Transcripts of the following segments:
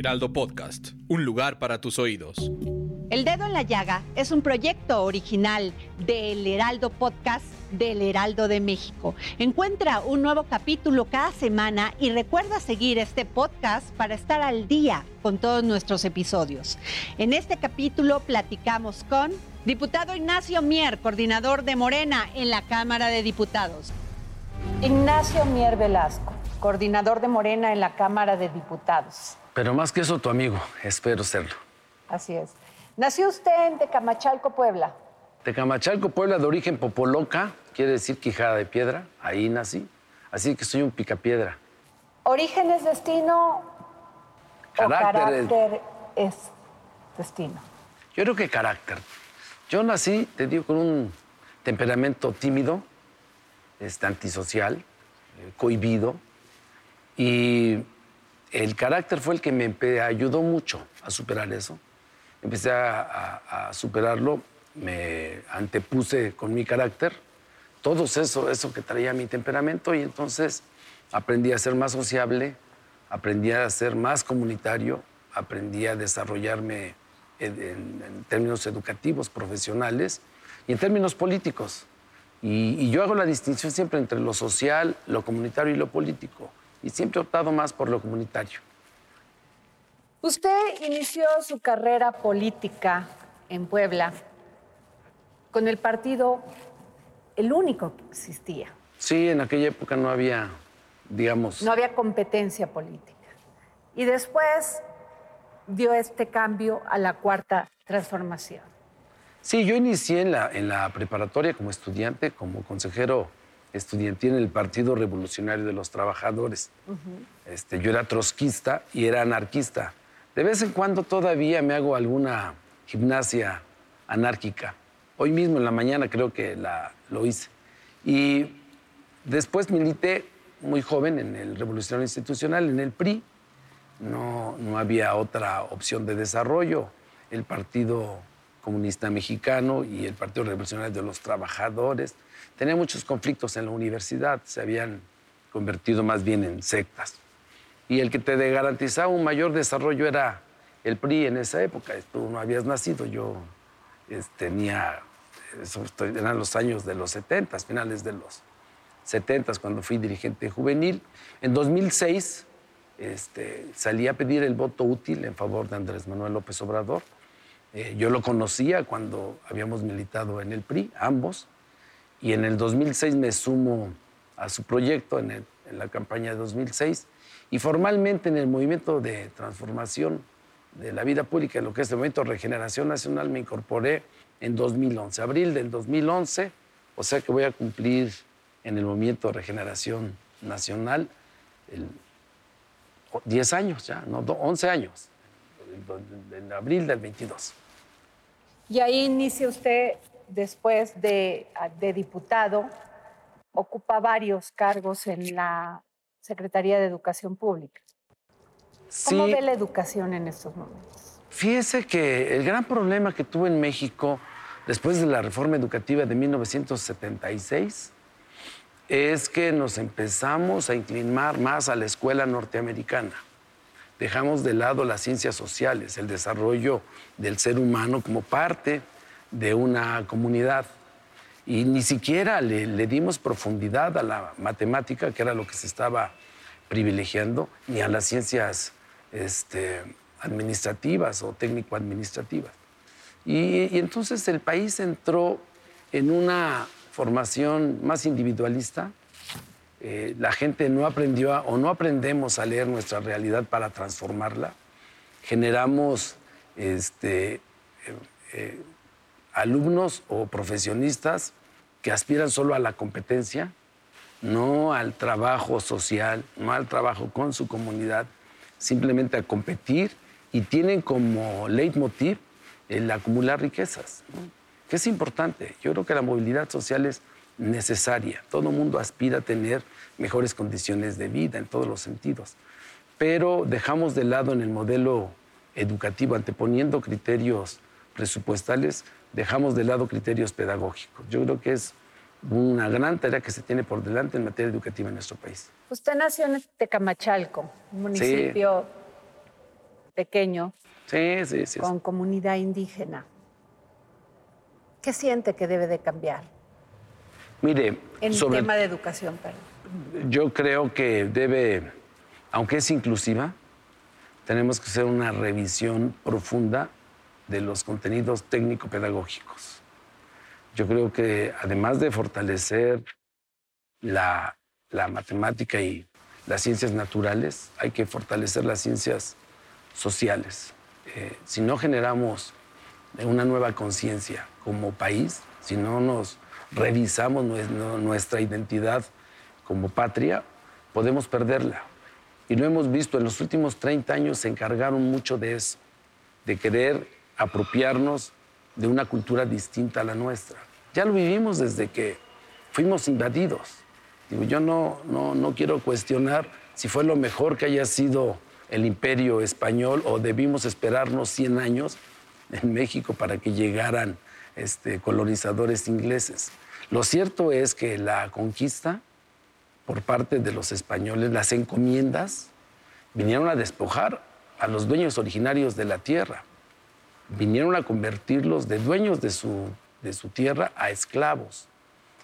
Heraldo Podcast, un lugar para tus oídos. El Dedo en la Llaga es un proyecto original del Heraldo Podcast del Heraldo de México. Encuentra un nuevo capítulo cada semana y recuerda seguir este podcast para estar al día con todos nuestros episodios. En este capítulo platicamos con diputado Ignacio Mier, coordinador de Morena en la Cámara de Diputados. Ignacio Mier Velasco, coordinador de Morena en la Cámara de Diputados. Pero más que eso, tu amigo, espero serlo. Así es. Nació usted en Tecamachalco, Puebla. Tecamachalco, Puebla, de origen popoloca, quiere decir quijada de piedra. Ahí nací. Así que soy un picapiedra. ¿Origen es destino Carácter o carácter es destino? Yo creo que carácter. Yo nací, te digo, con un temperamento tímido, este, antisocial, eh, cohibido. Y el carácter fue el que me ayudó mucho a superar eso. Empecé a, superarlo, me antepuse con mi carácter, todo eso, eso que traía mi temperamento y entonces aprendí a ser más sociable, aprendí a ser más comunitario, aprendí a desarrollarme en términos educativos, profesionales y en términos políticos. Y, y yo hago la distinción siempre entre lo social, lo comunitario y lo político. Y siempre he optado más por lo comunitario. Usted inició su carrera política en Puebla con el partido, el único que existía. Sí, en aquella época no había, digamos, No había competencia política. Y después dio este cambio a la cuarta transformación. Sí, yo inicié en la, en la preparatoria como estudiante, como consejero estudiantil en el Partido Revolucionario de los Trabajadores. este, yo era trotskista y era anarquista. De vez en cuando todavía me hago alguna gimnasia anárquica. Hoy mismo en la mañana creo que la, lo hice. Y después milité muy joven en el Revolucionario Institucional, en el PRI. No, no había otra opción de desarrollo. El Partido Comunista Mexicano y el Partido Revolucionario de los Trabajadores tenían muchos conflictos en la universidad, se habían convertido más bien en sectas. Y el que te garantizaba un mayor desarrollo era el PRI en esa época. Tú no habías nacido, yo tenía, eran los años de los 70, finales de los 70, cuando fui dirigente juvenil. En 2006 este, salí a pedir el voto útil en favor de Andrés Manuel López Obrador. Eh, yo lo conocía cuando habíamos militado en el PRI, ambos, y en el 2006 me sumo a su proyecto en, el- en la campaña de 2006 y formalmente en el movimiento de transformación de la vida pública, lo que es el movimiento regeneración nacional, me incorporé en 2011, abril del 2011, o sea que voy a cumplir en el movimiento regeneración nacional el, o- 10 años ya, no, do- 11 años, en abril del 22. Y ahí inicia usted, después de, de diputado, ocupa varios cargos en la Secretaría de Educación Pública. ¿Cómo Sí. ve la educación en estos momentos? Fíjese que el gran problema que tuvo en México después de la reforma educativa de 1976 es que nos empezamos a inclinar más a la escuela norteamericana. Dejamos de lado las ciencias sociales, el desarrollo del ser humano como parte de una comunidad. Y ni siquiera le, dimos profundidad a la matemática, que era lo que se estaba privilegiando, ni a las ciencias este, administrativas o técnico-administrativas. Y, entonces el país entró en una formación más individualista. Eh, la gente no aprendió o no aprendemos a leer nuestra realidad para transformarla. Generamos este, eh, eh, alumnos o profesionistas que aspiran solo a la competencia no al trabajo social, no al trabajo con su comunidad, simplemente a competir y tienen como leitmotiv el acumular riquezas, que es importante. Yo creo que la movilidad social es necesaria. Todo mundo aspira a tener mejores condiciones de vida en todos los sentidos, pero dejamos de lado en el modelo educativo, anteponiendo criterios presupuestales, dejamos de lado criterios pedagógicos. Yo creo que es una gran tarea que se tiene por delante en materia educativa en nuestro país. Usted nació en Tecamachalco, un municipio pequeño, sí, sí, sí, con comunidad indígena. ¿Qué siente que debe de cambiar? Mire, en el tema de educación, perdón. Yo creo que debe, aunque es inclusiva, tenemos que hacer una revisión profunda de los contenidos técnico-pedagógicos. Yo creo que además de fortalecer la, matemática y las ciencias naturales, hay que fortalecer las ciencias sociales. Eh, si no generamos una nueva conciencia como país, si no nos revisamos nuestra identidad como patria, podemos perderla. Y lo hemos visto, en los últimos 30 años se encargaron mucho de eso, de querer apropiarnos de una cultura distinta a la nuestra. Ya lo vivimos desde que fuimos invadidos. Yo no, no, no quiero cuestionar si fue lo mejor que haya sido el imperio español o debimos esperarnos 100 años en México para que llegaran este, colonizadores ingleses. Lo cierto es que la conquista por parte de los españoles, las encomiendas, vinieron a despojar a los dueños originarios de la tierra. Vinieron a convertirlos de dueños de su, de su tierra a esclavos.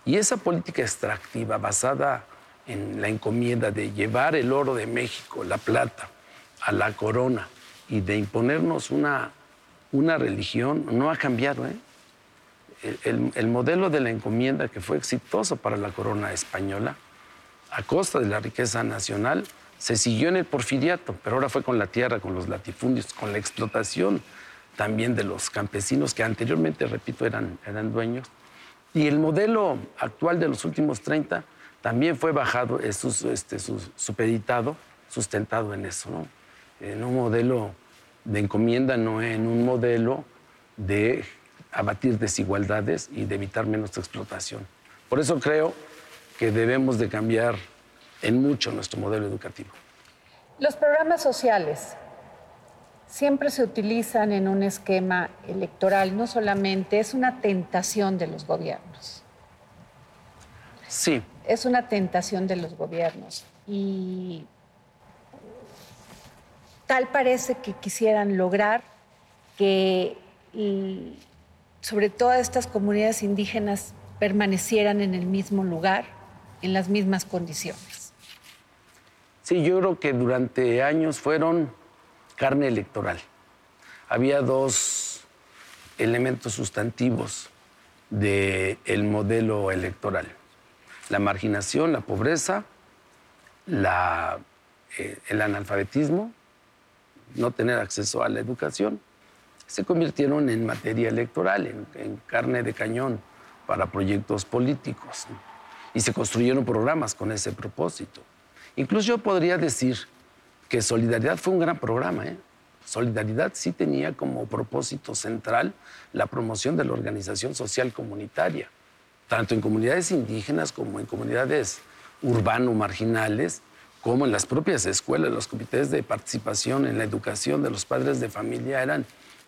Y esa política extractiva basada en la encomienda de llevar el oro de México, la plata, a la corona y de imponernos una, una religión no ha cambiado. ¿eh? el, modelo de la encomienda que fue exitoso para la corona española, a costa de la riqueza nacional, se siguió en el porfiriato, pero ahora fue con la tierra, con los latifundios, con la explotación también de los campesinos que anteriormente, repito, eran, eran dueños. Y el modelo actual de los últimos 30 también fue bajado, es, este, supeditado, sustentado en eso, ¿no? en un modelo de encomienda, no en un modelo de abatir desigualdades y de evitar menos explotación. Por eso creo que debemos de cambiar en mucho nuestro modelo educativo. Los programas sociales siempre se utilizan en un esquema electoral, no solamente es una tentación de los gobiernos. Sí. Es una tentación de los gobiernos y tal parece que quisieran lograr que sobre todas estas comunidades indígenas permanecieran en el mismo lugar, en las mismas condiciones. Sí, yo creo que durante años fueron carne electoral. Había dos elementos sustantivos del modelo electoral. La marginación, la pobreza, eh, el analfabetismo, no tener acceso a la educación se convirtieron en materia electoral, en, carne de cañón para proyectos políticos. Y se construyeron programas con ese propósito. Incluso yo podría decir que Solidaridad fue un gran programa. ¿eh? Solidaridad sí tenía como propósito central la promoción de la organización social comunitaria, tanto en comunidades indígenas como en comunidades urbano-marginales, como en las propias escuelas, los comités de participación en la educación de los padres de familia eran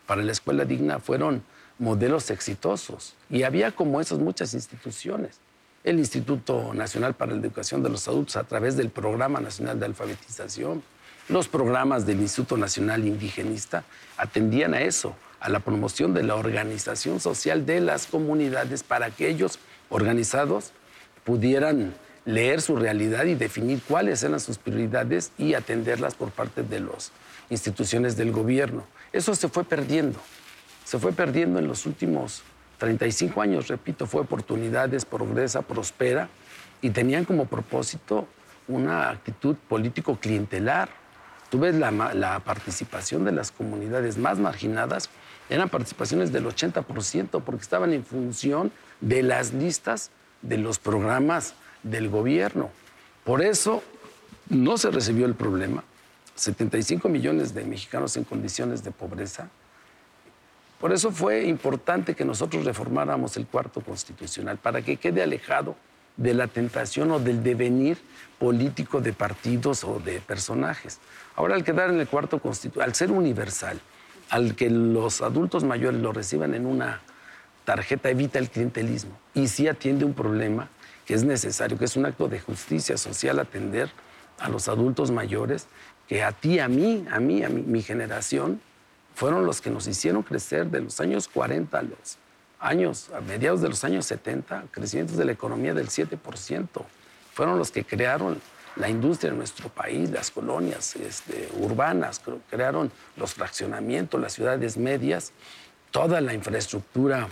para la escuela digna fueron modelos exitosos. Y había como esas muchas instituciones. El Instituto Nacional para la Educación de los Adultos a través del Programa Nacional de Alfabetización, los programas del Instituto Nacional Indigenista atendían a eso, a la promoción de la organización social de las comunidades para que ellos, organizados, pudieran leer su realidad y definir cuáles eran sus prioridades y atenderlas por parte de las instituciones del gobierno. Eso se fue perdiendo, se fue perdiendo en los últimos 35 años, repito, fue oportunidades, progresa, prospera, y tenían como propósito una actitud político clientelar. Tú ves la, la, participación de las comunidades más marginadas, eran participaciones del 80%, porque estaban en función de las listas de los programas del gobierno. Por eso no se recibió el problema. 75 millones de mexicanos en condiciones de pobreza. Por eso fue importante que nosotros reformáramos el cuarto constitucional, para que quede alejado de la tentación o del devenir político de partidos o de personajes. Ahora, al quedar en el cuarto constitucional, al ser universal, al que los adultos mayores lo reciban en una tarjeta, evita el clientelismo y sí atiende un problema que es necesario, que es un acto de justicia social atender a los adultos mayores, que a ti, a mí, a mí, a mi generación, fueron los que nos hicieron crecer de los años 40 a los años, a mediados de los años 70, crecimientos de la economía del 7%. Fueron los que crearon la industria en nuestro país, las colonias este, urbanas, crearon los fraccionamientos, las ciudades medias, toda la infraestructura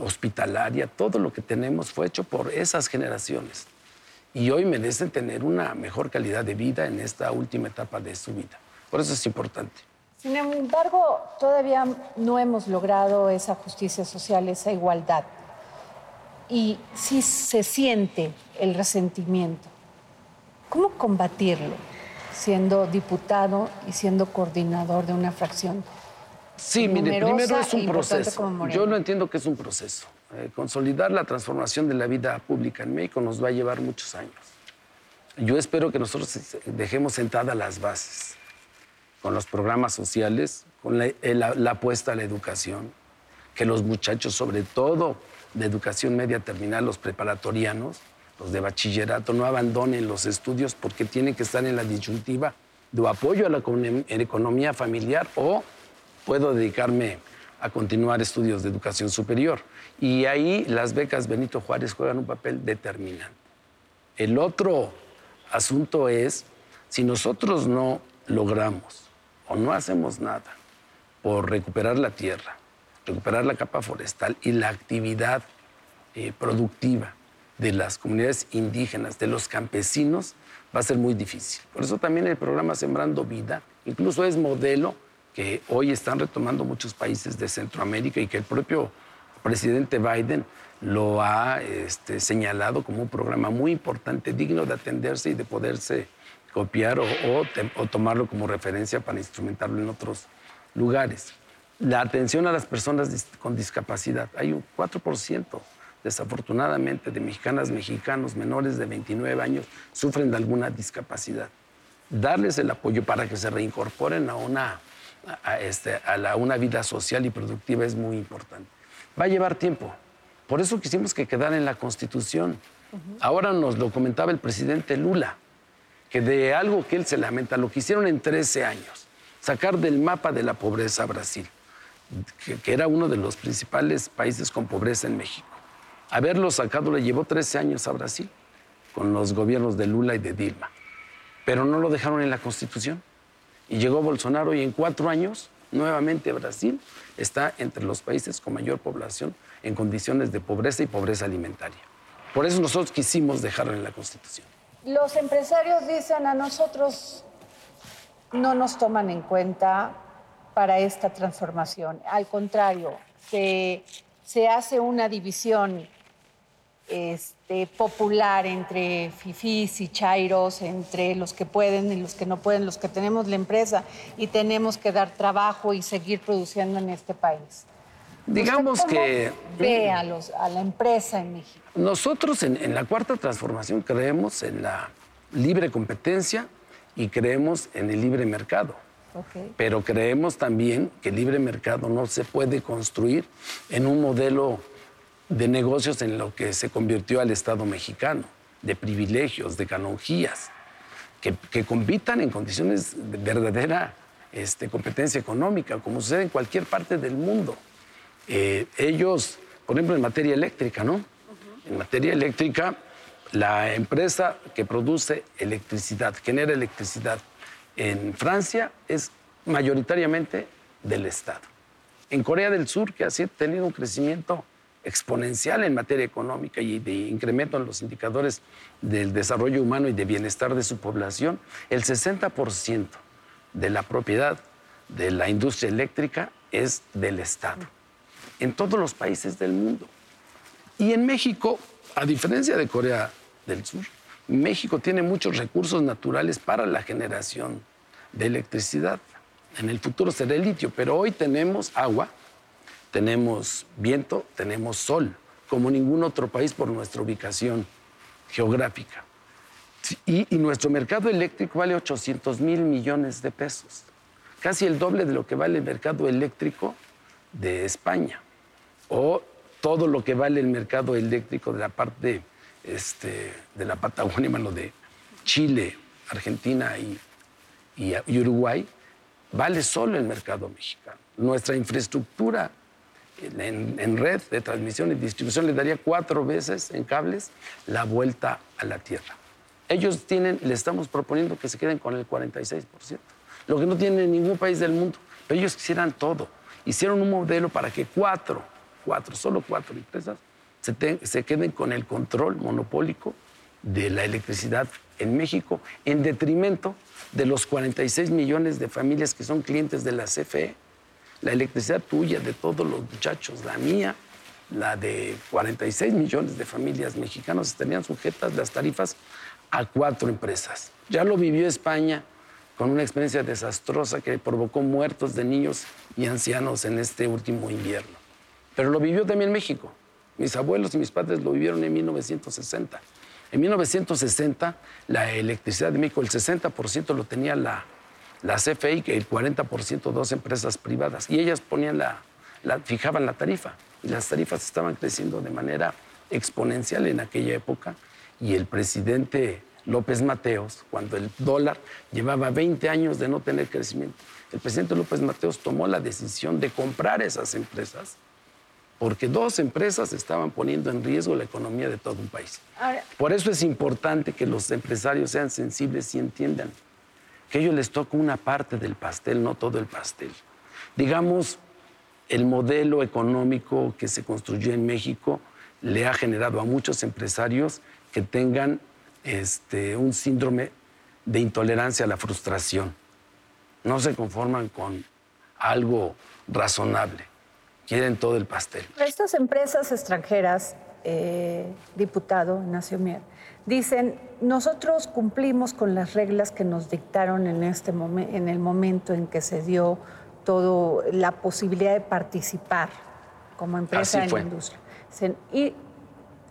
hospitalaria, todo lo que tenemos fue hecho por esas generaciones. Y hoy merecen tener una mejor calidad de vida en esta última etapa de su vida. Por eso es importante. Sin embargo, todavía no hemos logrado esa justicia social, esa igualdad. Y sí se siente el resentimiento. ¿Cómo combatirlo siendo diputado y siendo coordinador de una fracción? Sí, mire, primero es un proceso. Yo lo entiendo que es un proceso. Eh, consolidar la transformación de la vida pública en México nos va a llevar muchos años. Yo espero que nosotros dejemos sentadas las bases con los programas sociales, con la, la apuesta a la educación, que los muchachos, sobre todo de educación media terminal, los preparatorianos, los de bachillerato, no abandonen los estudios porque tienen que estar en la disyuntiva de apoyo a la economía familiar o puedo dedicarme a continuar estudios de educación superior. Y ahí las becas Benito Juárez juegan un papel determinante. El otro asunto es, si nosotros no logramos o no hacemos nada por recuperar la tierra, recuperar la capa forestal y la actividad eh, productiva de las comunidades indígenas, de los campesinos, va a ser muy difícil. Por eso también el programa Sembrando Vida incluso es modelo que hoy están retomando muchos países de Centroamérica y que el propio presidente Biden lo ha este, señalado como un programa muy importante, digno de atenderse y de poderse copiar o, tomarlo como referencia para instrumentarlo en otros lugares. La atención a las personas con discapacidad. Hay un 4%, desafortunadamente, de mexicanas, mexicanos menores de 29 años sufren de alguna discapacidad. Darles el apoyo para que se reincorporen a una, este, a una vida social y productiva es muy importante. Va a llevar tiempo. Por eso quisimos que quedara en la Constitución. Ahora nos lo comentaba el presidente Lula que de algo que él se lamenta, lo que hicieron en 13 años, sacar del mapa de la pobreza a Brasil, que, era uno de los principales países con pobreza en México. Haberlo sacado le llevó 13 años a Brasil, con los gobiernos de Lula y de Dilma. Pero no lo dejaron en la Constitución. Y llegó Bolsonaro y en cuatro años, nuevamente Brasil está entre los países con mayor población en condiciones de pobreza y pobreza alimentaria. Por eso nosotros quisimos dejarlo en la Constitución los empresarios dicen a nosotros no nos toman en cuenta para esta transformación. Al contrario, se, se hace una división este, popular entre fifís y chairos, entre los que pueden y los que no pueden, los que tenemos la empresa y tenemos que dar trabajo y seguir produciendo en este país. Digamos que... Ve a, los, a la empresa en México. Nosotros en, la cuarta transformación creemos en la libre competencia y creemos en el libre mercado. Pero creemos también que el libre mercado no se puede construir en un modelo de negocios en lo que se convirtió al Estado mexicano, de privilegios, de canonjías, que, que compitan en condiciones de verdadera este, competencia económica, como sucede en cualquier parte del mundo. Eh, ellos, por ejemplo, en materia eléctrica, ¿no? En materia eléctrica, la empresa que produce electricidad, genera electricidad en Francia es mayoritariamente del Estado. En Corea del Sur, que ha tenido un crecimiento exponencial en materia económica y de incremento en los indicadores del desarrollo humano y de bienestar de su población, el 60% de la propiedad de la industria eléctrica es del Estado en todos los países del mundo. Y en México, a diferencia de Corea del Sur, México tiene muchos recursos naturales para la generación de electricidad. En el futuro será el litio, pero hoy tenemos agua, tenemos viento, tenemos sol, como ningún otro país por nuestra ubicación geográfica. Y, nuestro mercado eléctrico vale 800 mil millones de pesos, casi el doble de lo que vale el mercado eléctrico de España, o todo lo que vale el mercado eléctrico de la parte este, de la Patagonia, bueno, de Chile, Argentina y, Uruguay, vale solo el mercado mexicano. Nuestra infraestructura en, en, red de transmisión y distribución le daría cuatro veces en cables la vuelta a la Tierra. Ellos tienen, le estamos proponiendo que se queden con el 46%, lo que no tiene ningún país del mundo. Pero ellos quisieran todo. Hicieron un modelo para que cuatro, cuatro, solo cuatro empresas se, queden con el control monopólico de la electricidad en México, en detrimento de los 46 millones de familias que son clientes de la CFE. La electricidad tuya, de todos los muchachos, la mía, la de 46 millones de familias mexicanas estarían sujetas las tarifas a cuatro empresas. Ya lo vivió España con una experiencia desastrosa que provocó muertos de niños y ancianos en este último invierno. Pero lo vivió también México. Mis abuelos y mis padres lo vivieron en 1960. En 1960, la electricidad de México, el 60% lo tenía la, la CFE y el 40% dos empresas privadas. Y ellas ponían la, fijaban la tarifa. Y las tarifas estaban creciendo de manera exponencial en aquella época. Y el presidente López Mateos, cuando el dólar llevaba 20 años de no tener crecimiento, el presidente López Mateos tomó la decisión de comprar esas empresas porque dos empresas estaban poniendo en riesgo la economía de todo un país. Por eso es importante que los empresarios sean sensibles y entiendan que ellos les toca una parte del pastel, no todo el pastel. Digamos, el modelo económico que se construyó en México le ha generado a muchos empresarios que tengan este, un síndrome de intolerancia a la frustración. No se conforman con algo razonable quieren todo el pastel. Estas empresas extranjeras, eh, diputado Ignacio Mier, dicen, nosotros cumplimos con las reglas que nos dictaron en, este en el momento en que se dio todo la posibilidad de participar como empresa en la industria. Y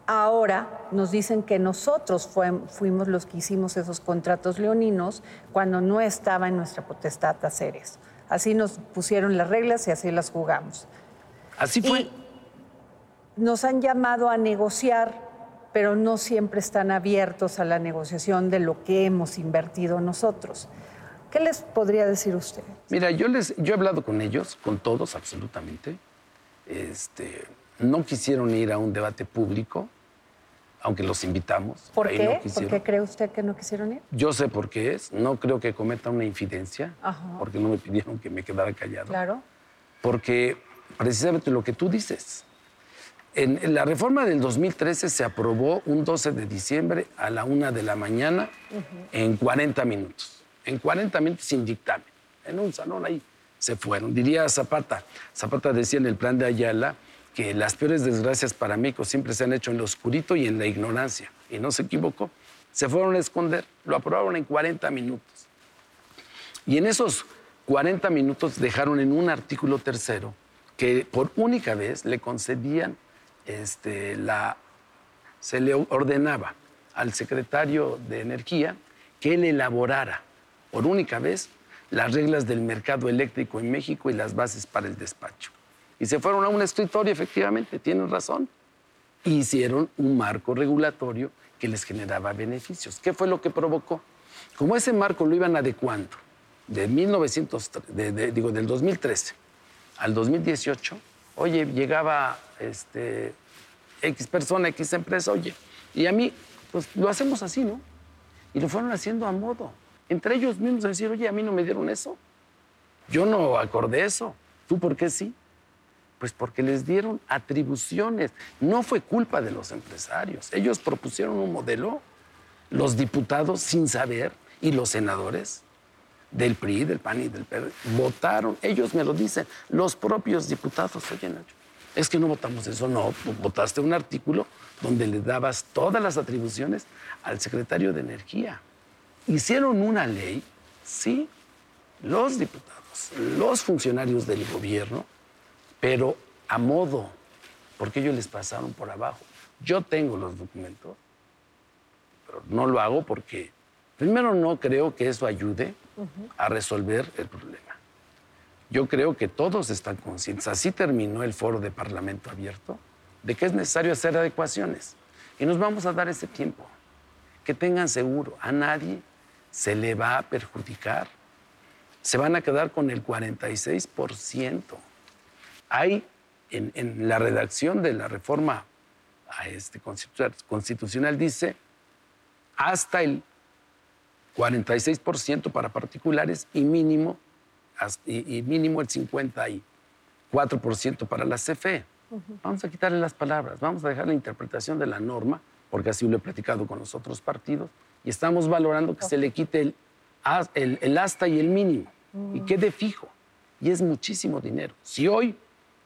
ahora nos dicen que nosotros fuimos los que hicimos esos contratos leoninos cuando no estaba en nuestra potestad hacer eso. Así nos pusieron las reglas y así las jugamos. Así fue. nos han llamado a negociar, pero no siempre están abiertos a la negociación de lo que hemos invertido nosotros. ¿Qué les podría decir usted? Mira, yo, les, yo he hablado con ellos, con todos absolutamente. Este, no quisieron ir a un debate público, aunque los invitamos. ¿Por qué? ¿Por qué cree usted que no quisieron ir? Yo sé por qué es. No creo que cometa una infidencia, porque no me pidieron que me quedara callado. Claro. Porque precisamente lo que tú dices. En, la reforma del 2013 se aprobó un 12 de diciembre a la una de la mañana en 40 minutos. En 40 minutos sin dictamen. En un salón ahí se fueron. Diría Zapata. Zapata decía en el plan de Ayala que las peores desgracias para México siempre se han hecho en lo oscurito y en la ignorancia. Y no se equivocó. Se fueron a esconder. Lo aprobaron en 40 minutos. Y en esos 40 minutos dejaron en un artículo tercero que por única vez le concedían este, la, se le ordenaba al secretario de Energía que él elaborara por única vez las reglas del mercado eléctrico en México y las bases para el despacho. Y se fueron a un escritorio, efectivamente, tienen razón. hicieron un marco regulatorio que les generaba beneficios. ¿Qué fue lo que provocó? Como ese marco lo iban adecuando de 1900, digo, del 2013 al 2018, oye, llegaba este, X persona, X empresa, oye, y a mí, pues lo hacemos así, ¿no? Y lo fueron haciendo a modo. Entre ellos mismos a decir, oye, a mí no me dieron eso. Yo no acordé eso. ¿Tú por qué sí? Pues porque les dieron atribuciones. No fue culpa de los empresarios. Ellos propusieron un modelo, los diputados sin saber y los senadores del PRI, del PAN y del PRD, votaron, ellos me lo dicen, los propios diputados, oye Nacho, Es que no votamos eso, no, votaste un artículo donde le dabas todas las atribuciones al secretario de Energía. Hicieron una ley, sí, los diputados, los funcionarios del gobierno, pero a modo, porque ellos les pasaron por abajo. Yo tengo los documentos, pero no lo hago porque primero no creo que eso ayude a resolver el problema. Yo creo que todos están conscientes, así terminó el foro de Parlamento abierto, de que es necesario hacer adecuaciones. Y nos vamos a dar ese tiempo. Que tengan seguro, a nadie se le va a perjudicar. Se van a quedar con el 46%. Hay en, la redacción de la reforma este, constitucional, dice hasta el 46% para particulares y mínimo, y, mínimo el 54% para la CFE. Vamos a quitarle las palabras, vamos a dejar la interpretación de la norma, porque así lo he platicado con los otros partidos, y estamos valorando que se le quite el, el, hasta y el mínimo, y mm. quede fijo. Y es muchísimo dinero. Si hoy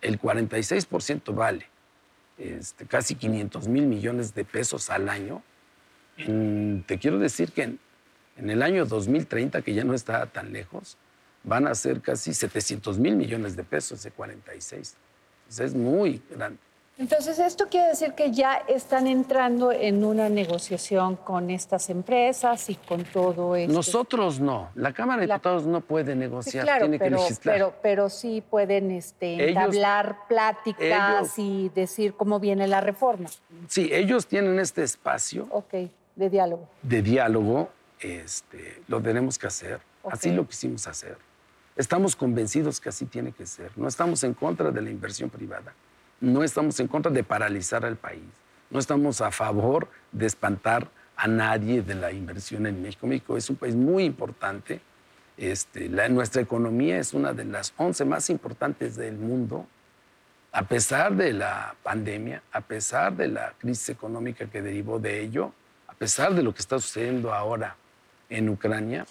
el 46% vale este, casi 500 mil millones de pesos al año, te quiero decir que en, en, el año 2030, que ya no está tan lejos, van a ser casi 700 mil millones de pesos de 46. es muy grande. Entonces, esto quiere decir que ya están entrando en una negociación con estas empresas y con todo esto. Nosotros no. La Cámara de Diputados no puede negociar, tiene pero, que legislar. Pero, pero sí pueden este, entablar pláticas y decir cómo viene la reforma. Sí, ellos tienen este espacio. Ok, de diálogo. De diálogo, este, lo tenemos que hacer. Así lo quisimos hacer. Estamos convencidos que así tiene que ser. No estamos en contra de la inversión privada no estamos en contra de paralizar al país, no estamos a favor de espantar a nadie de la inversión en México. México es un país muy importante. Este, nuestra economía es una de las 11 más importantes del mundo. A pesar de la pandemia, a pesar de la crisis económica que derivó de ello, a pesar de lo que está sucediendo ahora en Ucrania,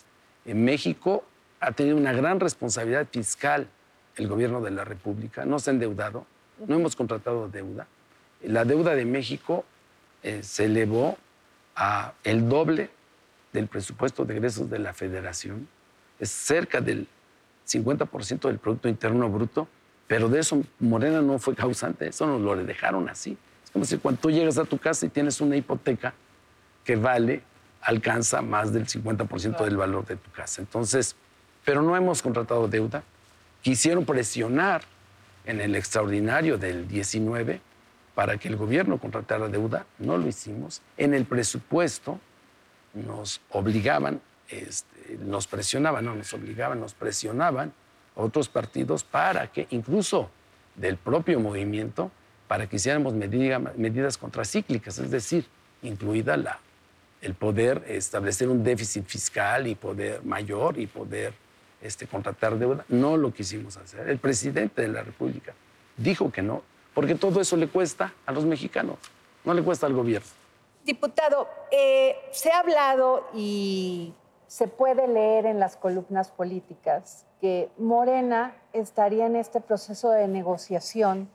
en México ha tenido una gran responsabilidad fiscal el gobierno de la República, no se ha endeudado, no hemos contratado deuda. La deuda de México eh, se elevó a el doble del presupuesto de egresos de la federación. Es cerca del 50% del Producto Interno Bruto, pero de eso Morena no fue causante, eso nos lo dejaron así. Es como si cuando tú llegas a tu casa y tienes una hipoteca que vale, alcanza más del 50% del valor de tu casa. Entonces, pero no hemos contratado deuda. Quisieron presionar en el extraordinario del 19 para que el gobierno contratara deuda, no lo hicimos. En el presupuesto nos obligaban, este, nos presionaban, no nos obligaban, nos presionaban otros partidos para que, incluso del propio movimiento, para que hiciéramos medidas contracíclicas, es decir, incluida la, el poder establecer un déficit fiscal y poder mayor y poder este, contratar deuda. No lo quisimos hacer. El presidente de la República dijo que no, porque todo eso le cuesta a los mexicanos, no le cuesta al gobierno. Diputado, eh, se ha hablado y se puede leer en las columnas políticas que Morena estaría en este proceso de negociación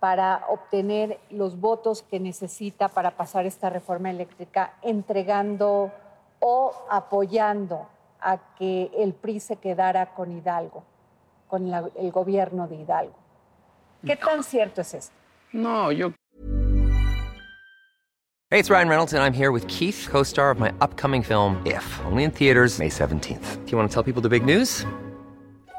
para obtener los votos que necesita para pasar esta reforma eléctrica, entregando o apoyando a que el PRI se quedara con Hidalgo, con el gobierno de Hidalgo. ¿Qué tan cierto es esto? No, yo. Hey, it's Ryan Reynolds, and I'm here with Keith, co star of my upcoming film, If, only in theaters, May 17th. Do you want to tell people the big news?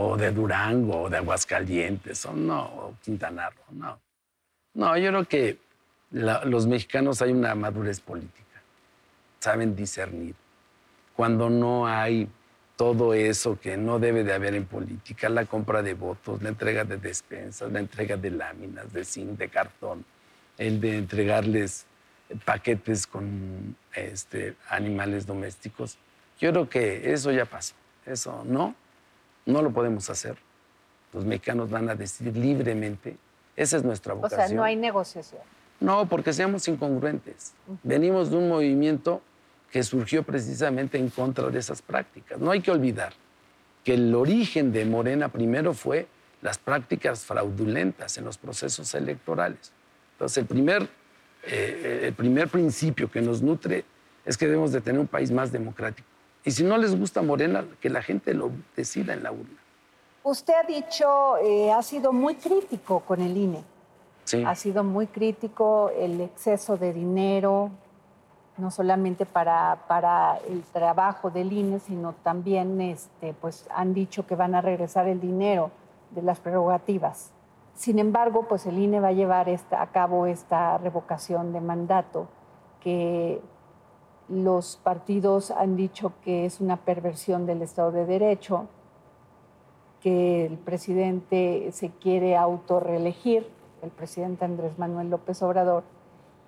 o de Durango, o de Aguascalientes, o no, o Quintana Roo, no. No, yo creo que los mexicanos hay una madurez política, saben discernir. Cuando no hay todo eso que no debe de haber en política, la compra de votos, la entrega de despensas, la entrega de láminas, de zinc, de cartón, el de entregarles paquetes con este, animales domésticos. Yo creo que eso ya pasó. Eso no, no lo podemos hacer. Los mexicanos van a decidir libremente. Esa es nuestra O vocación. sea, no hay negociación. No, porque seamos incongruentes. Venimos de un movimiento que surgió precisamente en contra de esas prácticas. No hay que olvidar que el origen de Morena primero fue las prácticas fraudulentas en los procesos electorales. Entonces, el primer, eh, el primer principio que nos nutre es que debemos de tener un país más democrático. Y si no les gusta Morena, que la gente lo decida en la urna. Usted ha dicho, eh, ha sido muy crítico con el INE. Sí. Ha sido muy crítico el exceso de dinero, no solamente para, para el trabajo del INE, sino también este, pues, han dicho que van a regresar el dinero de las prerrogativas. Sin embargo, pues el INE va a llevar esta- a cabo esta revocación de mandato que los partidos han dicho que es una perversión del Estado de Derecho, que el presidente se quiere autorreelegir, el presidente Andrés Manuel López Obrador,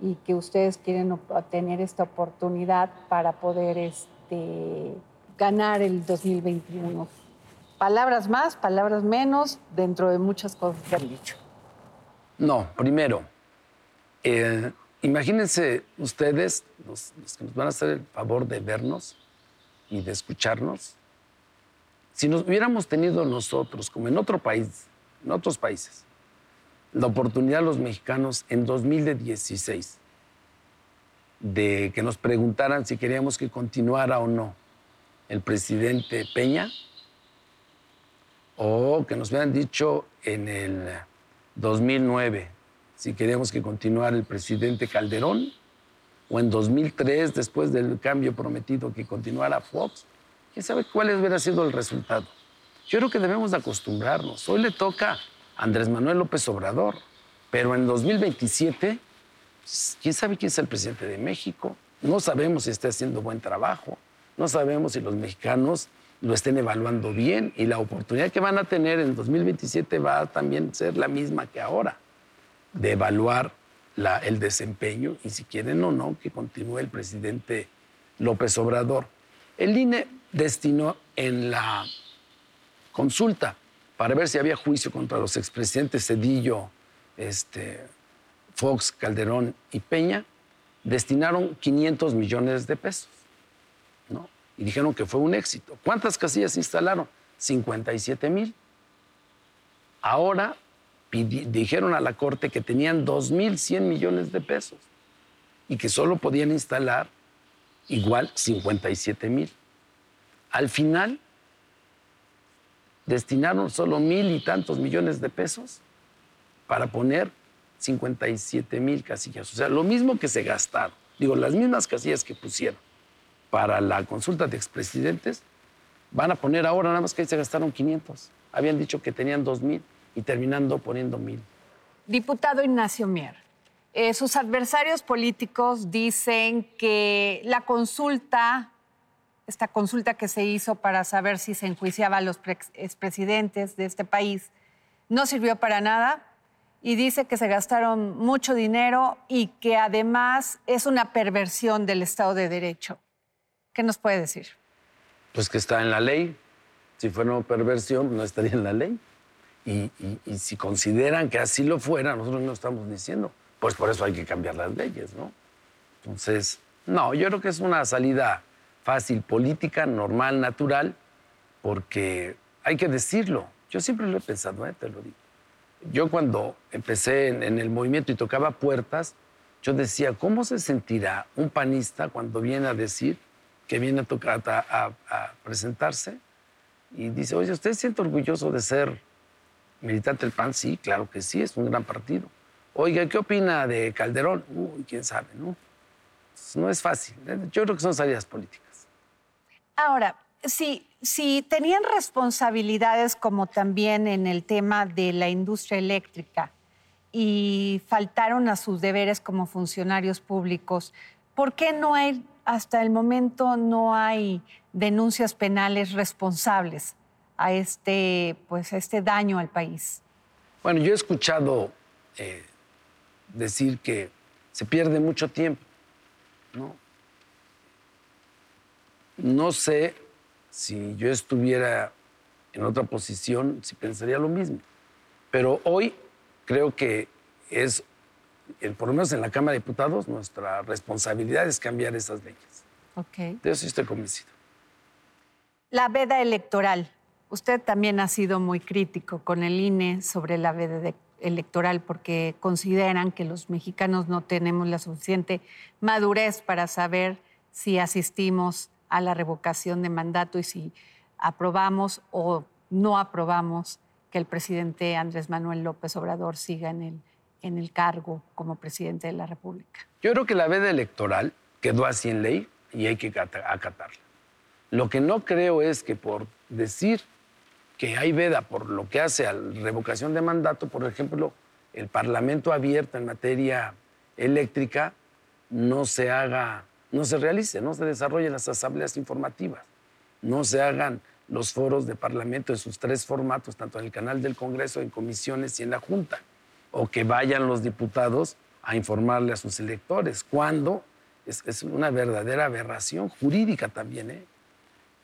y que ustedes quieren op- tener esta oportunidad para poder este, ganar el 2021. Palabras más, palabras menos, dentro de muchas cosas que han dicho. No, primero, eh, imagínense ustedes, los, que nos van a hacer el favor de vernos y de escucharnos, si nos hubiéramos tenido nosotros, como en otro país, en otros países, la oportunidad los mexicanos en 2016 de que nos preguntaran si queríamos que continuara o no el presidente Peña, o que nos hubieran dicho en el 2009 si queríamos que continuara el presidente Calderón, o en 2003, después del cambio prometido, que continuara Fox. ¿Quién sabe cuál hubiera sido el resultado? Yo creo que debemos de acostumbrarnos. Hoy le toca a Andrés Manuel López Obrador, pero en 2027, pues, ¿quién sabe quién es el presidente de México? No sabemos si está haciendo buen trabajo, no sabemos si los mexicanos lo estén evaluando bien y la oportunidad que van a tener en 2027 va a también ser la misma que ahora, de evaluar el desempeño y si quieren o no que continúe el presidente López Obrador. El INE destinó en la consulta para ver si había juicio contra los expresidentes Cedillo, este, Fox, Calderón y Peña, destinaron 500 millones de pesos. ¿no? Y dijeron que fue un éxito. ¿Cuántas casillas instalaron? 57 mil. Ahora dijeron a la Corte que tenían 2.100 millones de pesos y que solo podían instalar igual 57 mil. Al final, destinaron solo mil y tantos millones de pesos para poner 57 mil casillas. O sea, lo mismo que se gastaron. Digo, las mismas casillas que pusieron para la consulta de expresidentes, van a poner ahora nada más que ahí se gastaron 500. Habían dicho que tenían 2 mil y terminando poniendo mil. Diputado Ignacio Mier, eh, sus adversarios políticos dicen que la consulta, esta consulta que se hizo para saber si se enjuiciaba a los pre- expresidentes de este país, no sirvió para nada y dice que se gastaron mucho dinero y que además es una perversión del Estado de Derecho. ¿Qué nos puede decir? Pues que está en la ley. Si fuera una perversión, no estaría en la ley. Y, y- y si consideran que así lo fuera, nosotros no estamos diciendo. Pues por eso hay que cambiar las leyes, ¿no? Entonces, no, yo creo que es una salida fácil, política, normal, natural, porque hay que decirlo. Yo siempre lo he pensado, ¿eh? te lo digo. Yo cuando empecé en, en el movimiento y tocaba puertas, yo decía, ¿cómo se sentirá un panista cuando viene a decir que viene a tocar, a, a- a presentarse y dice, oye, ¿usted siente orgulloso de ser militante del PAN? Sí, claro que sí, es un gran partido. Oiga, ¿qué opina de Calderón? Uy, quién sabe, ¿no? No es fácil. Yo creo que son salidas políticas. Ahora, si, si tenían responsabilidades como también en el tema de la industria eléctrica y faltaron a sus deberes como funcionarios públicos, ¿por qué no hay, hasta el momento no hay denuncias penales responsables a este, pues, a este daño al país? Bueno, yo he escuchado eh, decir que se pierde mucho tiempo. ¿no? No sé si yo estuviera en otra posición, si pensaría lo mismo. Pero hoy creo que es, por lo menos en la Cámara de Diputados, nuestra responsabilidad es cambiar esas leyes. Ok. De eso estoy convencido. La veda electoral. Usted también ha sido muy crítico con el INE sobre la de- electoral porque consideran que los mexicanos no tenemos la suficiente madurez para saber si asistimos a la revocación de mandato y si aprobamos o no aprobamos que el presidente Andrés Manuel López Obrador siga en el, en el cargo como presidente de la República. Yo creo que la veda electoral quedó así en ley y hay que cata- acatarla. Lo que no creo es que por decir que hay veda por lo que hace a la revocación de mandato, por ejemplo, el Parlamento abierto en materia eléctrica no se haga, no se realice, no se desarrollen las asambleas informativas, no se hagan los foros de Parlamento en sus tres formatos, tanto en el canal del Congreso, en comisiones y en la Junta, o que vayan los diputados a informarle a sus electores, cuando es, una verdadera aberración jurídica también. ¿eh?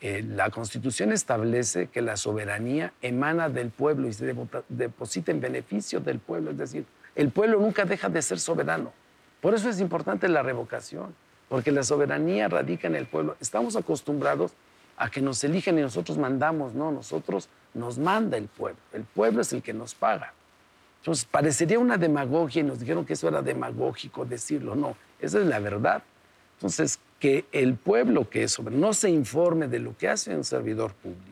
Eh, la Constitución establece que la soberanía emana del pueblo y se deposita en beneficio del pueblo. Es decir, el pueblo nunca deja de ser soberano. Por eso es importante la revocación, porque la soberanía radica en el pueblo. Estamos acostumbrados a que nos eligen y nosotros mandamos, no, nosotros nos manda el pueblo. El pueblo es el que nos paga. Entonces, parecería una demagogia y nos dijeron que eso era demagógico decirlo. No, esa es la verdad. Entonces, que el pueblo que es sobre no se informe de lo que hace un servidor público,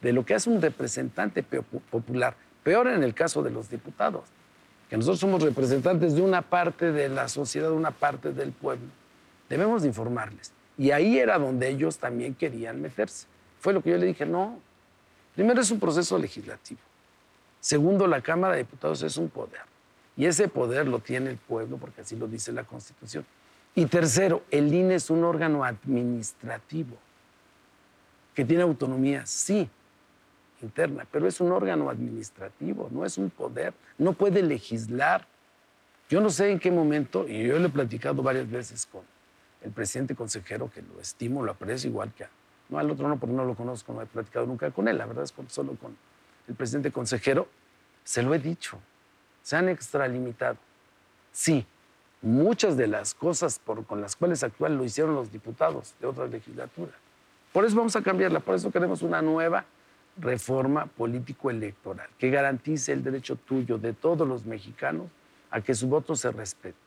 de lo que hace un representante popular, peor en el caso de los diputados, que nosotros somos representantes de una parte de la sociedad, de una parte del pueblo. Debemos de informarles. Y ahí era donde ellos también querían meterse. Fue lo que yo le dije, no. Primero es un proceso legislativo. Segundo, la Cámara de Diputados es un poder. Y ese poder lo tiene el pueblo, porque así lo dice la Constitución. Y tercero, el INE es un órgano administrativo que tiene autonomía, sí, interna, pero es un órgano administrativo, no es un poder, no puede legislar. Yo no sé en qué momento, y yo le he platicado varias veces con el presidente consejero, que lo estimo, lo aprecio igual que a, no al otro no, porque no lo conozco, no he platicado nunca con él, la verdad es que solo con el presidente consejero, se lo he dicho, se han extralimitado. Sí, muchas de las cosas con las cuales actúan lo hicieron los diputados de otra legislatura. Por eso vamos a cambiarla, por eso queremos una nueva reforma político-electoral que garantice el derecho tuyo de todos los mexicanos a que su voto se respete.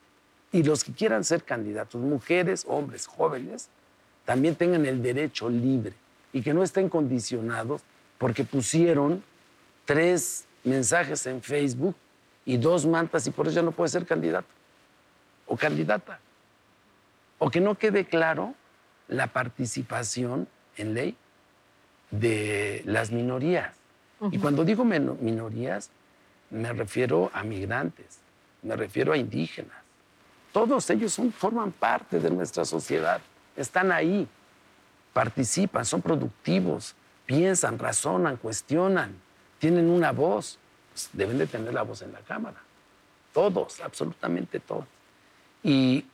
Y los que quieran ser candidatos, mujeres, hombres, jóvenes, también tengan el derecho libre y que no estén condicionados porque pusieron tres mensajes en Facebook y dos mantas y por eso ya no puede ser candidato o candidata. O que no quede claro la participación en ley de las minorías. Y cuando digo minorías, me refiero a migrantes, me refiero a indígenas. Todos ellos son- forman parte de nuestra sociedad, están ahí, participan, son productivos, piensan, razonan, cuestionan, tienen una voz. Pues deben de tener la voz en la Cámara. Todos, absolutamente todos. Y,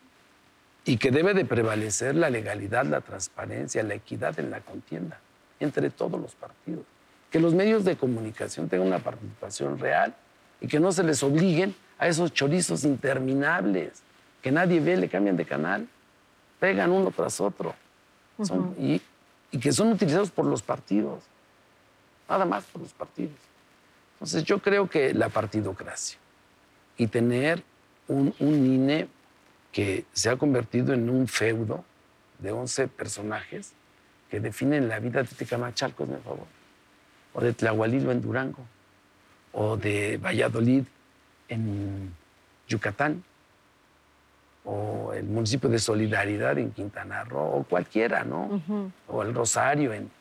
y que debe de prevalecer la legalidad, la transparencia, la equidad en la contienda entre todos los partidos. Que los medios de comunicación tengan una participación real y que no se les obliguen a esos chorizos interminables que nadie ve, le cambian de canal, pegan uno tras otro. Son- y, y que son utilizados por los partidos, nada más por los partidos. Entonces yo creo que la partidocracia y tener un, un INE que se ha convertido en un feudo de 11 personajes que definen la vida de Tecamachalco, el favor, o de Tlahualilo en Durango, o de Valladolid en Yucatán, o el municipio de Solidaridad en Quintana Roo, o cualquiera, ¿no? O el Rosario en,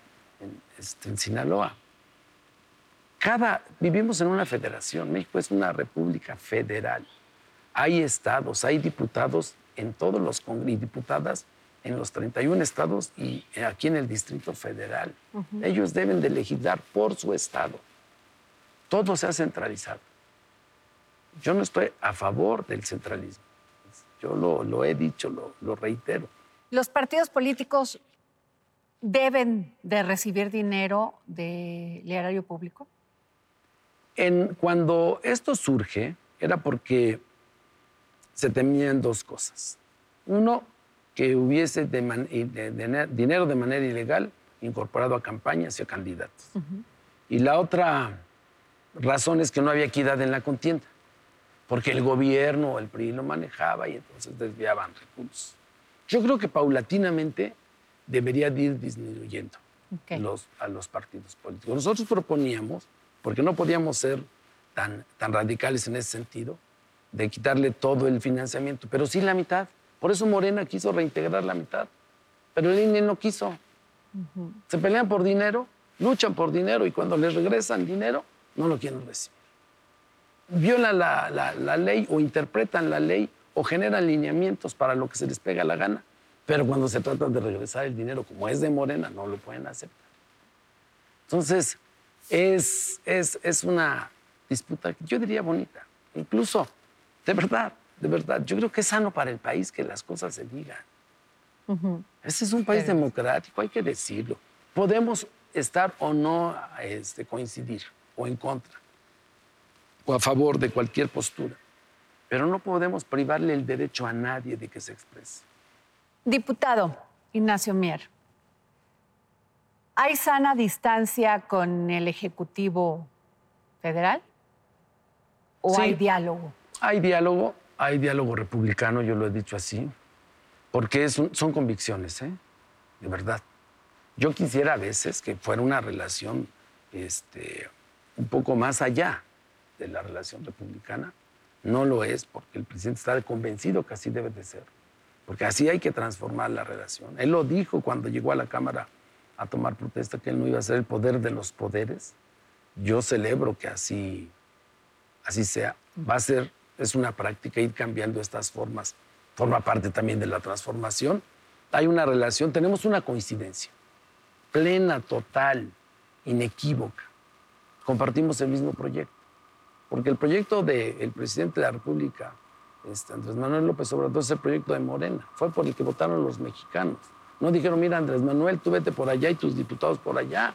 en, este, en Sinaloa. Cada, vivimos en una federación, México es una república federal. Hay estados, hay diputados en todos los y diputadas en los 31 estados y aquí en el Distrito Federal. Ellos deben de legislar por su estado. Todo se ha centralizado. Yo no estoy a favor del centralismo. Yo lo, lo he dicho, lo, lo reitero. Los partidos políticos deben de recibir dinero del erario público. En, cuando esto surge, era porque se temían dos cosas. Uno, que hubiese de man- y de- de- dinero de manera ilegal incorporado a campañas y a candidatos. Y la otra razón es que no había equidad en la contienda, porque el gobierno o el PRI lo manejaba y entonces desviaban recursos. Yo creo que paulatinamente debería de ir disminuyendo los, a los partidos políticos. Nosotros proponíamos, porque no podíamos ser tan, tan radicales en ese sentido, de quitarle todo el financiamiento, pero sí la mitad. Por eso Morena quiso reintegrar la mitad, pero el INE no quiso. Se pelean por dinero, luchan por dinero y cuando les regresan dinero, no lo quieren recibir. Violan la, la- la ley o interpretan la ley o generan lineamientos para lo que se les pega la gana, pero cuando se trata de regresar el dinero, como es de Morena, no lo pueden aceptar. Entonces, es, es, es una disputa, yo diría bonita, incluso, de verdad, de verdad, yo creo que es sano para el país que las cosas se digan. Este es un país democrático, hay que decirlo. Podemos estar o no este, coincidir o en contra o a favor de cualquier postura, pero no podemos privarle el derecho a nadie de que se exprese. Diputado Ignacio Mier, ¿hay sana distancia con el Ejecutivo Federal? ¿O Sí. hay diálogo? Hay diálogo, hay diálogo republicano, yo lo he dicho así, porque es un- son convicciones, ¿eh? de verdad. Yo quisiera a veces que fuera una relación este, un poco más allá de la relación republicana. No lo es porque el presidente está convencido que así debe de ser, porque así hay que transformar la relación. Él lo dijo cuando llegó a la Cámara a tomar protesta, que él no iba a ser el poder de los poderes. Yo celebro que así así sea. Va a ser, es una práctica ir cambiando estas formas. Forma parte también de la transformación. Hay una relación, tenemos una coincidencia plena, total, inequívoca. Compartimos el mismo proyecto. Porque el proyecto del presidente de la República, este, Andrés Manuel López Obrador, es el proyecto de Morena. Fue por el que votaron los mexicanos. No dijeron, mira, Andrés Manuel, tú vete por allá y tus diputados por allá.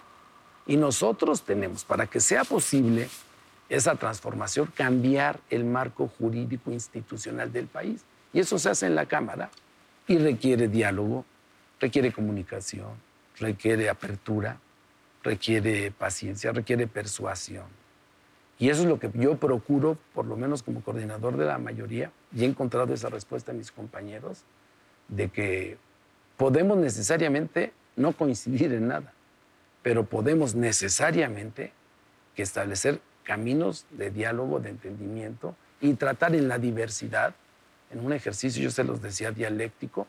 Y nosotros tenemos, para que sea posible esa transformación, cambiar el marco jurídico institucional del país. Y eso se hace en la Cámara y requiere diálogo, requiere comunicación, requiere apertura, requiere paciencia, requiere persuasión. Y eso es lo que yo procuro, por lo menos como coordinador de la mayoría, y he encontrado esa respuesta en mis compañeros, de que podemos necesariamente no coincidir en nada, pero podemos necesariamente que establecer caminos de diálogo, de entendimiento y tratar en la diversidad, en un ejercicio, yo se los decía, dialéctico,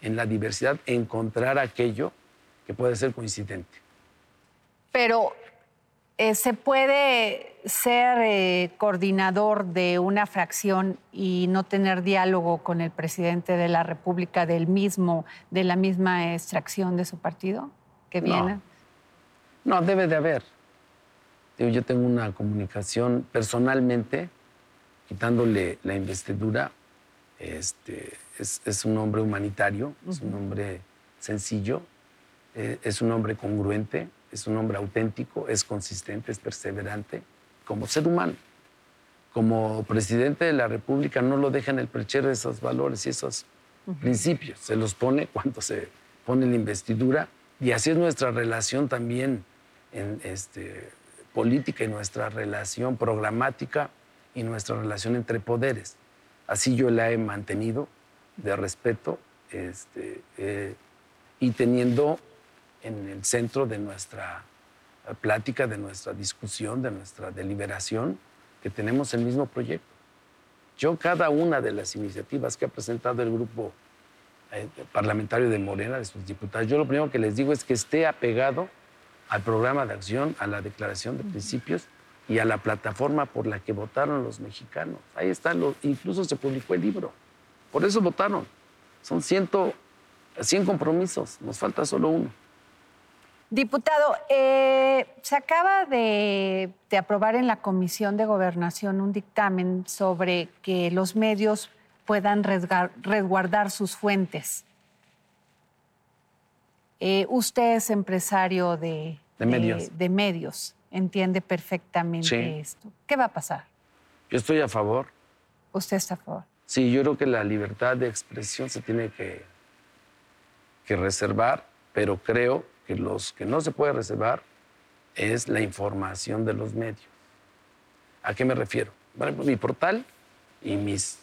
en la diversidad encontrar aquello que puede ser coincidente. Pero eh, se puede ser eh, coordinador de una fracción y no tener diálogo con el presidente de la República del mismo, de la misma extracción de su partido que No. viene. No, debe de haber. Yo tengo una comunicación personalmente, quitándole la investidura. Este, es, es un hombre humanitario, es un hombre sencillo, eh, es un hombre congruente, es un hombre auténtico, es consistente, es perseverante, como ser humano. Como presidente de la República no lo deja en el perchero esos valores y esos principios. Se los pone cuando se pone la investidura y así es nuestra relación también en, este, política y nuestra relación programática y nuestra relación entre poderes. Así yo la he mantenido de respeto este, eh, y teniendo en el centro de nuestra eh, plática, de nuestra discusión, de nuestra deliberación, que tenemos el mismo proyecto. Yo cada una de las iniciativas que ha presentado el grupo eh, parlamentario de Morena, de sus diputados, yo lo primero que les digo es que esté apegado al programa de acción, a la declaración de principios y a la plataforma por la que votaron los mexicanos. Ahí está, lo- incluso se publicó el libro. Por eso votaron. Son ciento, 100 compromisos, nos falta solo uno. Diputado, eh, se acaba de, de aprobar en la Comisión de Gobernación un dictamen sobre que los medios puedan resguardar sus fuentes. Eh, usted es empresario de, De medios. de medios, entiende perfectamente Sí. esto. ¿Qué va a pasar? Yo estoy a favor. ¿Usted está a favor? Sí, yo creo que la libertad de expresión se tiene que, que reservar, pero creo que los que no se puede reservar es la información de los medios. ¿A qué me refiero? Por ejemplo, mi portal y mis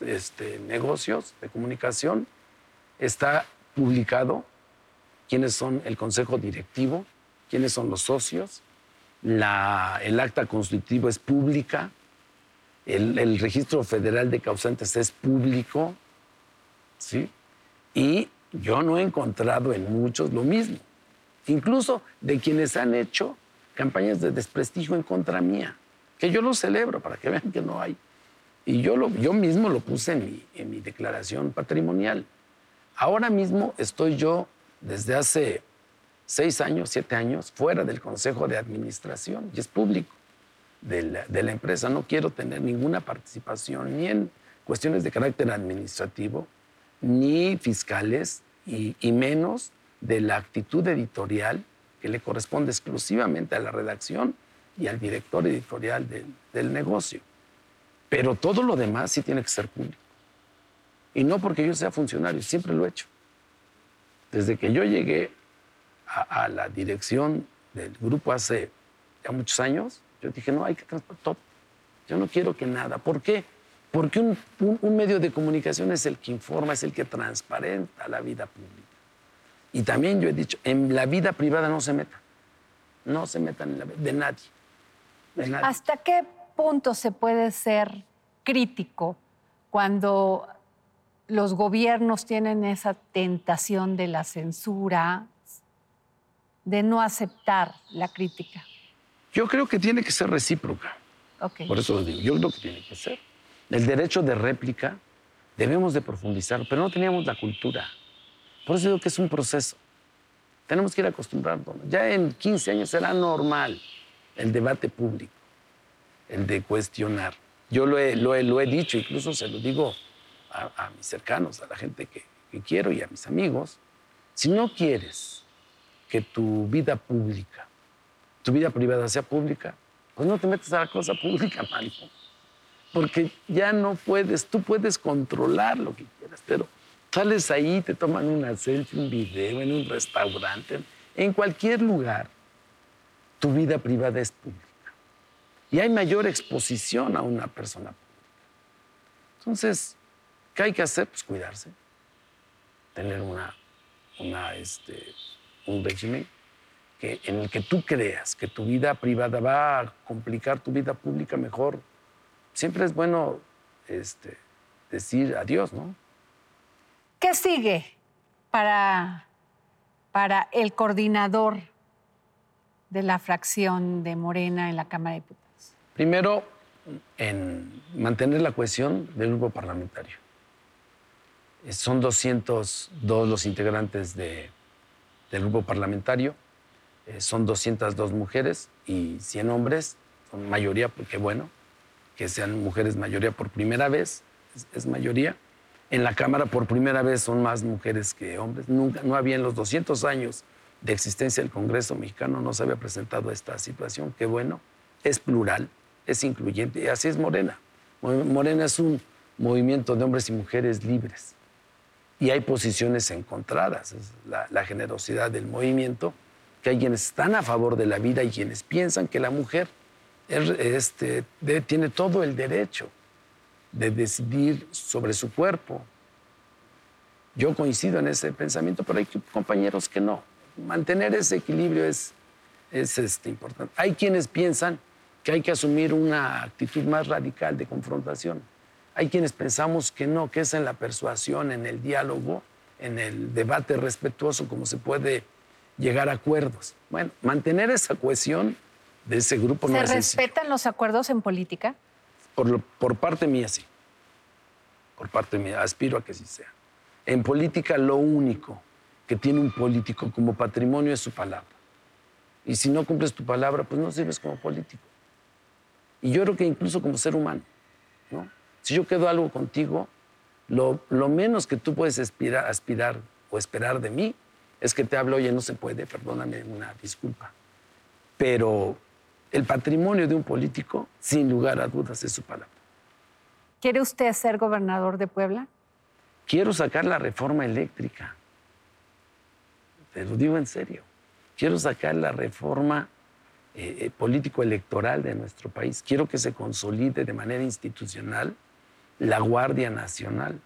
este, negocios de comunicación está publicado quiénes son el consejo directivo, quiénes son los socios, la- el acta constitutivo es pública, el, el registro federal de causantes es público, ¿sí? Y yo no he encontrado en muchos lo mismo. Incluso de quienes han hecho campañas de desprestigio en contra mía, que yo lo celebro para que vean que no hay. Y yo, lo, yo mismo lo puse en mi, en mi declaración patrimonial. Ahora mismo estoy yo, desde hace seis años, siete años, fuera del Consejo de Administración y es público de la, empresa. No quiero tener ninguna participación ni en cuestiones de carácter administrativo, ni fiscales, y, menos de la actitud editorial que le corresponde exclusivamente a la redacción y al director editorial del negocio. Pero todo lo demás sí tiene que ser público. Y no porque yo sea funcionario, siempre lo he hecho. Desde que yo llegué a, a la dirección del grupo hace ya muchos años, yo dije, no, hay que transportar todo. Yo no quiero que nada. ¿Por qué? Porque un, un- un medio de comunicación es el que informa, es el que transparenta la vida pública. Y también yo he dicho, en la vida privada no se metan. No se metan en la de nadie. De nadie. ¿Hasta qué punto se puede ser crítico cuando los gobiernos tienen esa tentación de la censura, de no aceptar la crítica? Yo creo que tiene que ser recíproca. Por eso lo digo, yo creo que tiene que ser. El derecho de réplica debemos de profundizar, pero no teníamos la cultura. Por eso digo que es un proceso. Tenemos que ir acostumbrándonos. Ya en 15 años será normal el debate público, el de cuestionar. Yo lo he, lo he, lo he dicho, incluso se lo digo a, a mis cercanos, a la gente que, que quiero y a mis amigos. Si no quieres que tu vida pública, tu vida privada sea pública, pues no te metas a la cosa pública, mano. Porque ya no puedes, tú puedes controlar lo que quieras, pero sales ahí, te toman una selfie, un video en un restaurante, en cualquier lugar, tu vida privada es pública. Y hay mayor exposición a una persona pública. Entonces, ¿qué hay que hacer? Pues cuidarse, tener una, una, este, un régimen que, en el que tú creas que tu vida privada va a complicar tu vida pública mejor. Siempre es bueno este, decir adiós, ¿no? ¿Qué sigue para, para el coordinador de la fracción de Morena en la Cámara de Diputados? Primero, en mantener la cohesión del grupo parlamentario. Son 202 los integrantes de- del grupo parlamentario, eh, son 202 mujeres y 100 hombres, son mayoría, porque bueno, que sean mujeres mayoría por primera vez, es, es mayoría. En la Cámara por primera vez son más mujeres que hombres. Nunca, no había en los 200 años de existencia del Congreso mexicano, no se había presentado esta situación. Qué bueno, es plural, es incluyente y así es Morena. Mo- Morena es un movimiento de hombres y mujeres libres y hay posiciones encontradas. Es la, generosidad del movimiento, que hay quienes están a favor de la vida y quienes piensan que la mujer es- este, tiene todo el derecho de decidir sobre su cuerpo. Yo coincido en ese pensamiento, pero hay compañeros que no. Mantener ese equilibrio es, es este, importante. Hay quienes piensan que hay que asumir una actitud más radical de confrontación. Hay quienes pensamos que no, que es en la persuasión, en el diálogo, en el debate respetuoso, como se puede llegar a acuerdos. Bueno, mantener esa cohesión de ese grupo no ¿Se es sencillo. respetan los acuerdos en política? Por, lo- por parte mía, sí. Por parte mía, aspiro a que sí sea. En política, lo único que tiene un político como patrimonio es su palabra. Y si no cumples tu palabra, pues no sirves como político. Y yo creo que incluso como ser humano, ¿no? Si yo quedo algo contigo, Lo, lo menos que tú puedes aspirar, aspirar o esperar de mí es que te hable, oye, no se puede, perdóname una disculpa. Pero el patrimonio de un político, sin lugar a dudas, es su palabra. ¿Quiere usted ser gobernador de Puebla? Quiero sacar la reforma eléctrica. Te lo digo en serio. Quiero sacar la reforma eh, eh, político-electoral de nuestro país. Quiero que se consolide de manera institucional la Guardia Nacional.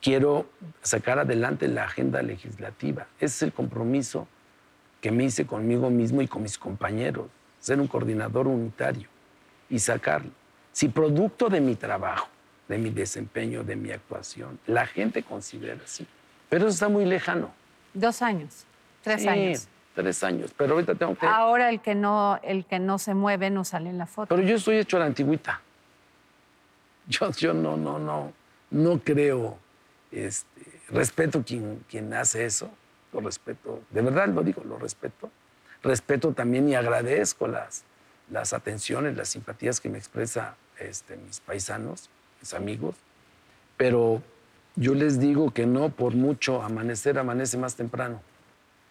Quiero sacar adelante la agenda legislativa. Ese es el compromiso que me hice conmigo mismo y con mis compañeros, ser un coordinador unitario y sacarlo. Si producto de mi trabajo, de mi desempeño, de mi actuación, la gente considera así. Pero eso está muy lejano. Dos años, tres Sí, años. Tres años. Pero ahorita tengo que. Ahora el que no, el que no se mueve no sale en la foto. Pero yo estoy hecho a la antigüita. Yo, yo no, no, no, no creo. Este, respeto quien, quien hace eso. Lo respeto. De verdad lo digo, lo respeto. Respeto también y agradezco las, las atenciones, las simpatías que me expresa este, mis paisanos, mis amigos. Pero yo les digo que no por mucho amanecer amanece más temprano.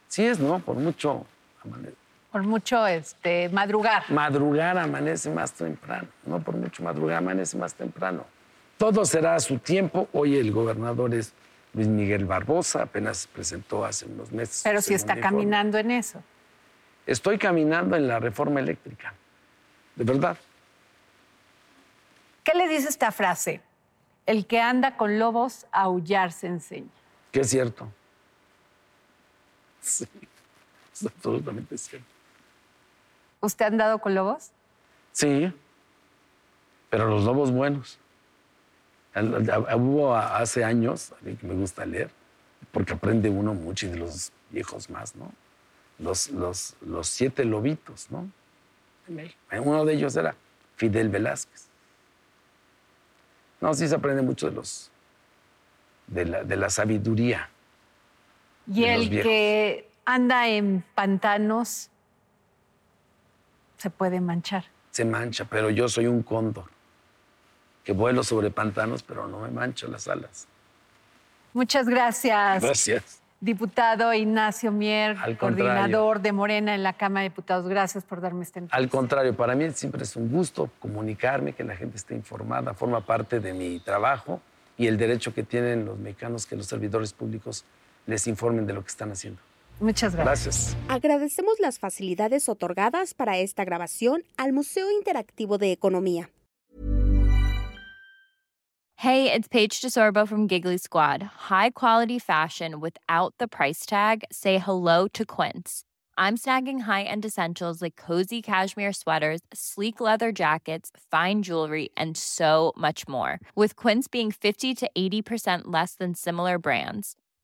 Sí es, ¿no? Por mucho amanecer. Por mucho este, madrugar. Madrugar amanece más temprano, no por mucho madrugar amanece más temprano. Todo será a su tiempo. Hoy el gobernador es Luis Miguel Barbosa, apenas se presentó hace unos meses. Pero si está informe. caminando en eso. Estoy caminando en la reforma eléctrica, de verdad. ¿Qué le dice esta frase? El que anda con lobos, a aullar se enseña. Que es cierto. Sí, es absolutamente cierto. ¿Usted ha andado con lobos? Sí, pero los lobos buenos. Hubo hace años, a mí que me gusta leer, porque aprende uno mucho y de los viejos más, ¿no? Los, los, los siete lobitos, ¿no? Uno de ellos era Fidel Velázquez. No, sí se aprende mucho de los de la, de la sabiduría. Y el que anda en pantanos se puede manchar. Se mancha, pero yo soy un cóndor que vuelo sobre pantanos, pero no me mancho las alas. Muchas gracias. Gracias. Diputado Ignacio Mier, Al coordinador de Morena en la Cámara de Diputados. Gracias por darme esta entrevista. Al contrario, para mí siempre es un gusto comunicarme, que la gente esté informada, forma parte de mi trabajo y el derecho que tienen los mexicanos que los servidores públicos les informen de lo que están haciendo. Muchas gracias. Gracias. Agradecemos las facilidades otorgadas para esta grabación al Museo Interactivo de Economía. Hey, it's Paige DeSorbo from Giggly Squad. High quality fashion without the price tag. Say hello to Quince. I'm snagging high-end essentials like cozy cashmere sweaters, sleek leather jackets, fine jewelry, and so much more. With Quince being 50 to 80% less than similar brands.